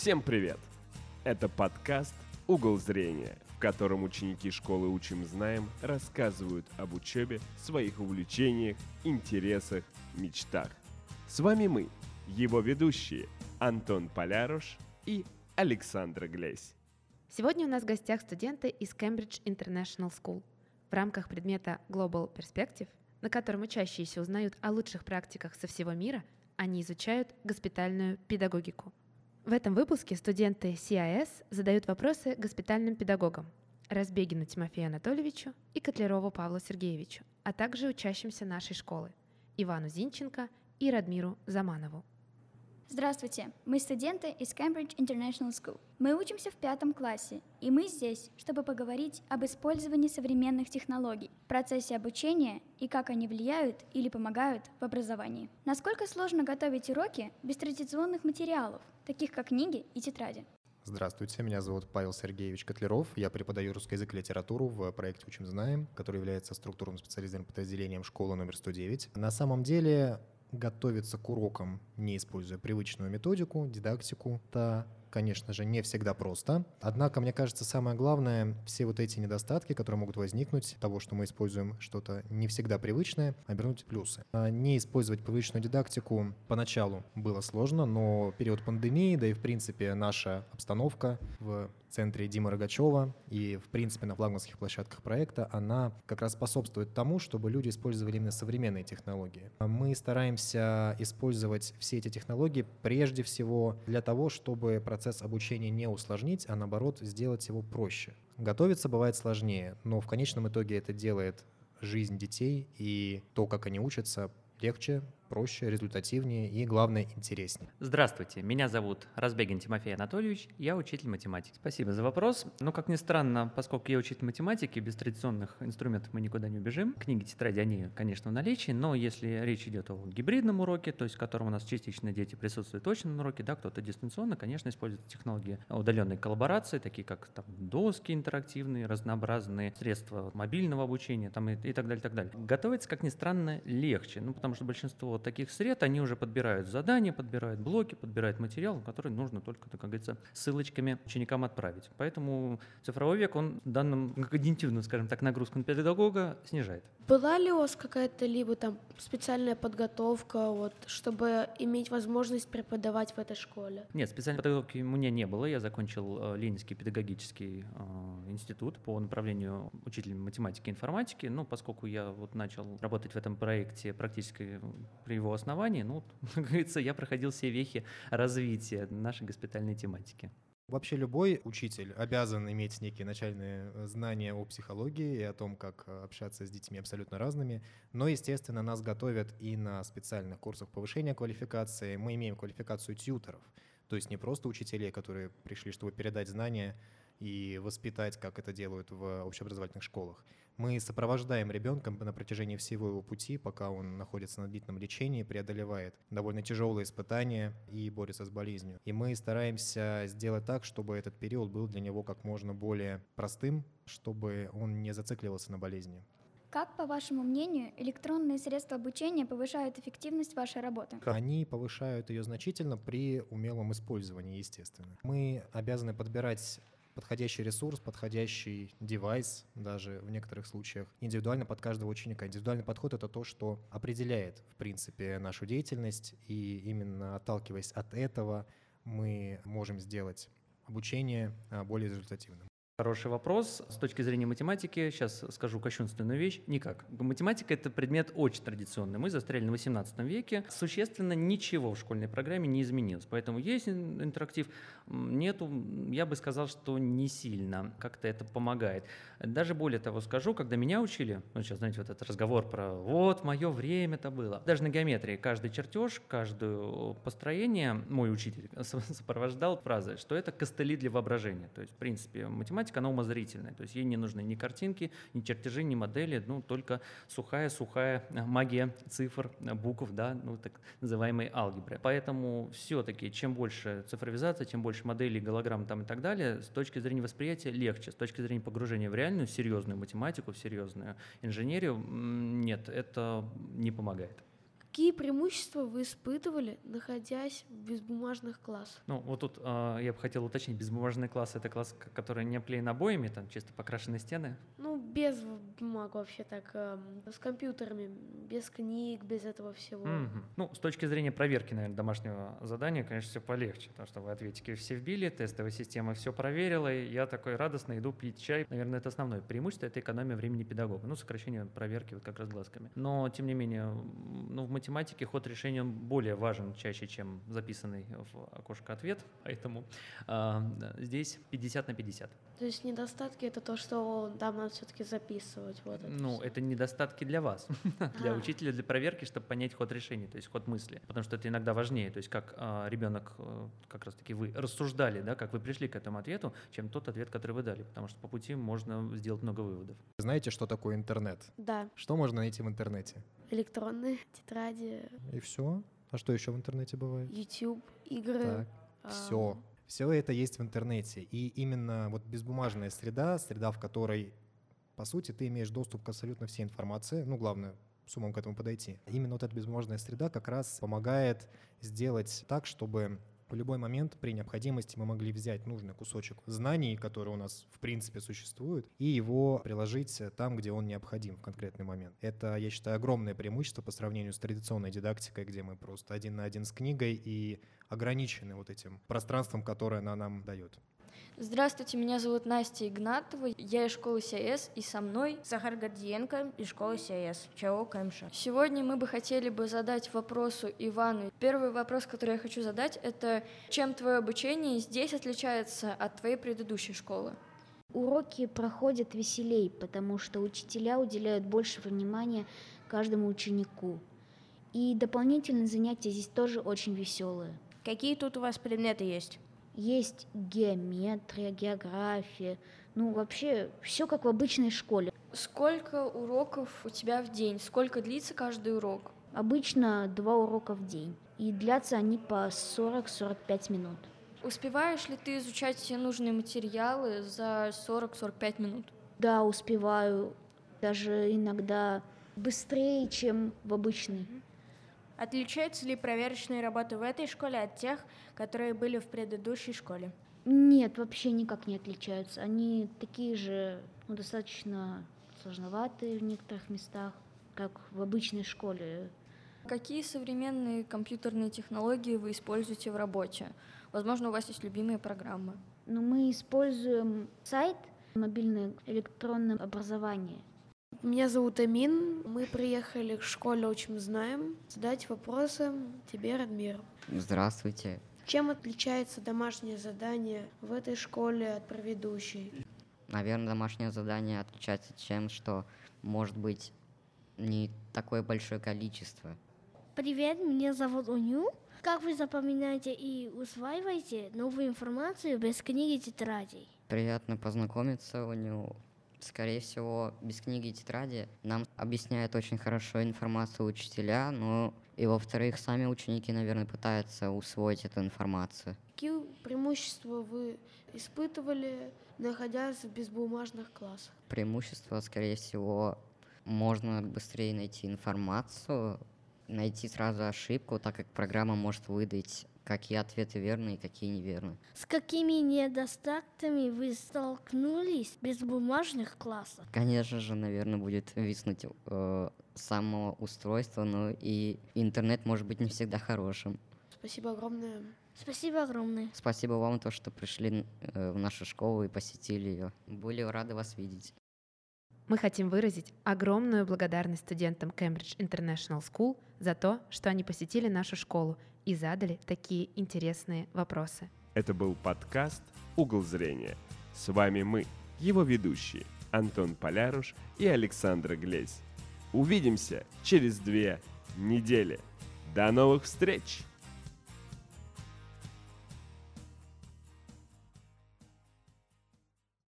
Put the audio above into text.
Всем привет! Это подкаст «Угол зрения», в котором ученики школы «Учим, знаем» рассказывают об учебе, своих увлечениях, интересах, мечтах. С вами мы, его ведущие Антон Поляруш и Александра Глесь. Сегодня у нас в гостях студенты из Cambridge International School. В рамках предмета Global Perspective, на котором учащиеся узнают о лучших практиках со всего мира, они изучают госпитальную педагогику – в этом выпуске студенты CIS задают вопросы госпитальным педагогам Разбегину Тимофею Анатольевичу и Котлерову Павлу Сергеевичу, а также учащимся нашей школы Ивану Зинченко и Радмиру Заманову. Здравствуйте, мы студенты из Cambridge International School. Мы учимся в пятом классе, и мы здесь, чтобы поговорить об использовании современных технологий, процессе обучения и как они влияют или помогают в образовании. Насколько сложно готовить уроки без традиционных материалов, таких как книги и тетради? Здравствуйте, меня зовут Павел Сергеевич Котлеров. Я преподаю русский язык и литературу в проекте «Учим знаем», который является структурным специализированным подразделением школы номер 109. На самом деле готовиться к урокам, не используя привычную методику, дидактику, это, конечно же, не всегда просто. Однако, мне кажется, самое главное, все вот эти недостатки, которые могут возникнуть, того, что мы используем что-то не всегда привычное, обернуть в плюсы. А не использовать привычную дидактику поначалу было сложно, но период пандемии, да и, в принципе, наша обстановка в центре Димы Рогачева и, в принципе, на флагманских площадках проекта, она как раз способствует тому, чтобы люди использовали именно современные технологии. Мы стараемся использовать все эти технологии прежде всего для того, чтобы процесс обучения не усложнить, а наоборот сделать его проще. Готовиться бывает сложнее, но в конечном итоге это делает жизнь детей и то, как они учатся, легче, проще, результативнее и, главное, интереснее. Здравствуйте, меня зовут Разбегин Тимофей Анатольевич, я учитель математики. Спасибо за вопрос. Ну, как ни странно, поскольку я учитель математики, без традиционных инструментов мы никуда не убежим. Книги, тетради, они, конечно, в наличии, но если речь идет о гибридном уроке, то есть в котором у нас частично дети присутствуют точно на уроке, да, кто-то дистанционно, конечно, использует технологии удаленной коллаборации, такие как там доски интерактивные, разнообразные средства мобильного обучения там, и, и так далее, так далее. Готовиться, как ни странно, легче, ну, потому что большинство таких сред, они уже подбирают задания, подбирают блоки, подбирают материал, который нужно только, как говорится, ссылочками ученикам отправить. Поэтому цифровой век, он данным когнитивную, скажем так, нагрузку на педагога снижает. Была ли у вас какая-то либо там специальная подготовка, вот, чтобы иметь возможность преподавать в этой школе? Нет, специальной подготовки у меня не было. Я закончил э, Ленинский педагогический э, институт по направлению учителя математики и информатики. Ну, поскольку я вот начал работать в этом проекте практически при его основании, ну, как говорится, я проходил все вехи развития нашей госпитальной тематики. Вообще любой учитель обязан иметь некие начальные э, знания о психологии и о том, как э, общаться с детьми абсолютно разными. Но, естественно, нас готовят и на специальных курсах повышения квалификации. Мы имеем квалификацию тьютеров, то есть не просто учителей, которые пришли, чтобы передать знания и воспитать, как это делают в общеобразовательных школах. Мы сопровождаем ребенка на протяжении всего его пути, пока он находится на длительном лечении, преодолевает довольно тяжелые испытания и борется с болезнью. И мы стараемся сделать так, чтобы этот период был для него как можно более простым, чтобы он не зацикливался на болезни. Как, по вашему мнению, электронные средства обучения повышают эффективность вашей работы? Они повышают ее значительно при умелом использовании, естественно. Мы обязаны подбирать подходящий ресурс, подходящий девайс даже в некоторых случаях, индивидуально под каждого ученика. Индивидуальный подход — это то, что определяет, в принципе, нашу деятельность, и именно отталкиваясь от этого мы можем сделать обучение а, более результативным. Хороший вопрос. С точки зрения математики, сейчас скажу кощунственную вещь, никак. Математика — это предмет очень традиционный. Мы застряли на 18 веке. Существенно ничего в школьной программе не изменилось. Поэтому есть интерактив, нету, я бы сказал, что не сильно как-то это помогает. Даже более того скажу, когда меня учили, ну сейчас, знаете, вот этот разговор про «вот, мое время это было». Даже на геометрии каждый чертеж, каждое построение мой учитель сопровождал фразой, что это костыли для воображения. То есть, в принципе, математика математика, она умозрительная, то есть ей не нужны ни картинки, ни чертежи, ни модели, ну, только сухая-сухая магия цифр, букв, да, ну, так называемой алгебры. Поэтому все-таки, чем больше цифровизация, чем больше моделей, голограмм там и так далее, с точки зрения восприятия легче, с точки зрения погружения в реальную, серьезную математику, в серьезную инженерию, нет, это не помогает. Какие преимущества вы испытывали, находясь в безбумажных классах? Ну, вот тут э, я бы хотел уточнить, безбумажный класс — это класс, который не оклеен обоями, там чисто покрашены стены. Ну, без бумаг вообще так, эм, с компьютерами, без книг, без этого всего. Мгм. Ну, с точки зрения проверки, наверное, домашнего задания, конечно, все полегче, потому что вы ответики все вбили, тестовая система все проверила, и я такой радостно иду пить чай. Наверное, это основное преимущество, это экономия времени педагога, ну, сокращение проверки вот как раз глазками. Но, тем не менее, ну, в математике ход решения он более важен чаще, чем записанный в окошко ответ, поэтому да, здесь 50 на 50. То есть недостатки это то, что там надо все-таки записывать. Вот это Ну, всё. это недостатки для вас, для А. учителя, для проверки, чтобы понять ход решения, то есть ход мысли. Потому что это иногда важнее, то есть как а, ребенок, э, как раз таки вы рассуждали, да, как вы пришли к этому ответу, чем тот ответ, который вы дали. Потому что по пути можно сделать много выводов. Знаете, что такое интернет? Да, Что можно найти в интернете? Электронные тетради, И все? А что еще в интернете бывает? YouTube, игры. Так, а, все. Все это есть в интернете. И именно вот безбумажная среда, среда, в которой, по сути, ты имеешь доступ к абсолютно всей информации, ну, главное, с умом к этому подойти. Именно вот эта безбумажная среда как раз помогает сделать так, чтобы в любой момент при необходимости мы могли взять нужный кусочек знаний, который у нас в принципе существует, и его приложить там, где он необходим в конкретный момент. Это, я считаю, огромное преимущество по сравнению с традиционной дидактикой, где мы просто один на один с книгой и ограничены вот этим пространством, которое она нам дает. Здравствуйте, меня зовут Настя Игнатова, я из школы СИС, и со мной Захар Гордиенко из школы СИС, ЧАО КМШ. Сегодня мы бы хотели бы задать вопросу Ивану. Первый вопрос, который я хочу задать, это чем твое обучение здесь отличается от твоей предыдущей школы? Уроки проходят веселей, потому что учителя уделяют больше внимания каждому ученику. И дополнительные занятия здесь тоже очень веселые. Какие тут у вас предметы есть? Есть геометрия, география, ну вообще все как в обычной школе. Сколько уроков у тебя в день? Сколько длится каждый урок? Обычно два урока в день, и длятся они по 40-45 минут. Успеваешь ли ты изучать все нужные материалы за 40-45 минут? Да, успеваю, даже иногда быстрее, чем в обычной. Отличаются ли проверочные работы в этой школе от тех, которые были в предыдущей школе? Нет, вообще никак не отличаются. Они такие же, ну, достаточно сложноватые в некоторых местах, как в обычной школе. Какие современные компьютерные технологии вы используете в работе? Возможно, у вас есть любимые программы. Но мы используем сайт мобильное электронное образование. Меня зовут Амин. Мы приехали к школе «Учим знаем» задать вопросы тебе, Радмир. Здравствуйте. Чем отличается домашнее задание в этой школе от предыдущей? Наверное, домашнее задание отличается тем, что может быть не такое большое количество. Привет, меня зовут Уню. Как вы запоминаете и усваиваете новую информацию без книги и тетрадей? Приятно познакомиться, у него, скорее всего, без книги и тетради нам объясняют очень хорошо информацию учителя, но и во-вторых, сами ученики, наверное, пытаются усвоить эту информацию. Какие преимущества вы испытывали, находясь в безбумажных классах? Преимущество, скорее всего, можно быстрее найти информацию, найти сразу ошибку, так как программа может выдать, какие ответы верны и какие неверны. С какими недостатками вы столкнулись в безбумажных классах? Конечно же, наверное, будет виснуть э, само устройство, но и интернет может быть не всегда хорошим. Спасибо огромное. Спасибо огромное. Спасибо вам, то, что пришли э, в нашу школу и посетили ее. Были рады вас видеть. Мы хотим выразить огромную благодарность студентам Cambridge International School за то, что они посетили нашу школу и задали такие интересные вопросы. Это был подкаст «Угол зрения». С вами мы, его ведущие Антон Поляруш и Александра Глезь. Увидимся через две недели. До новых встреч!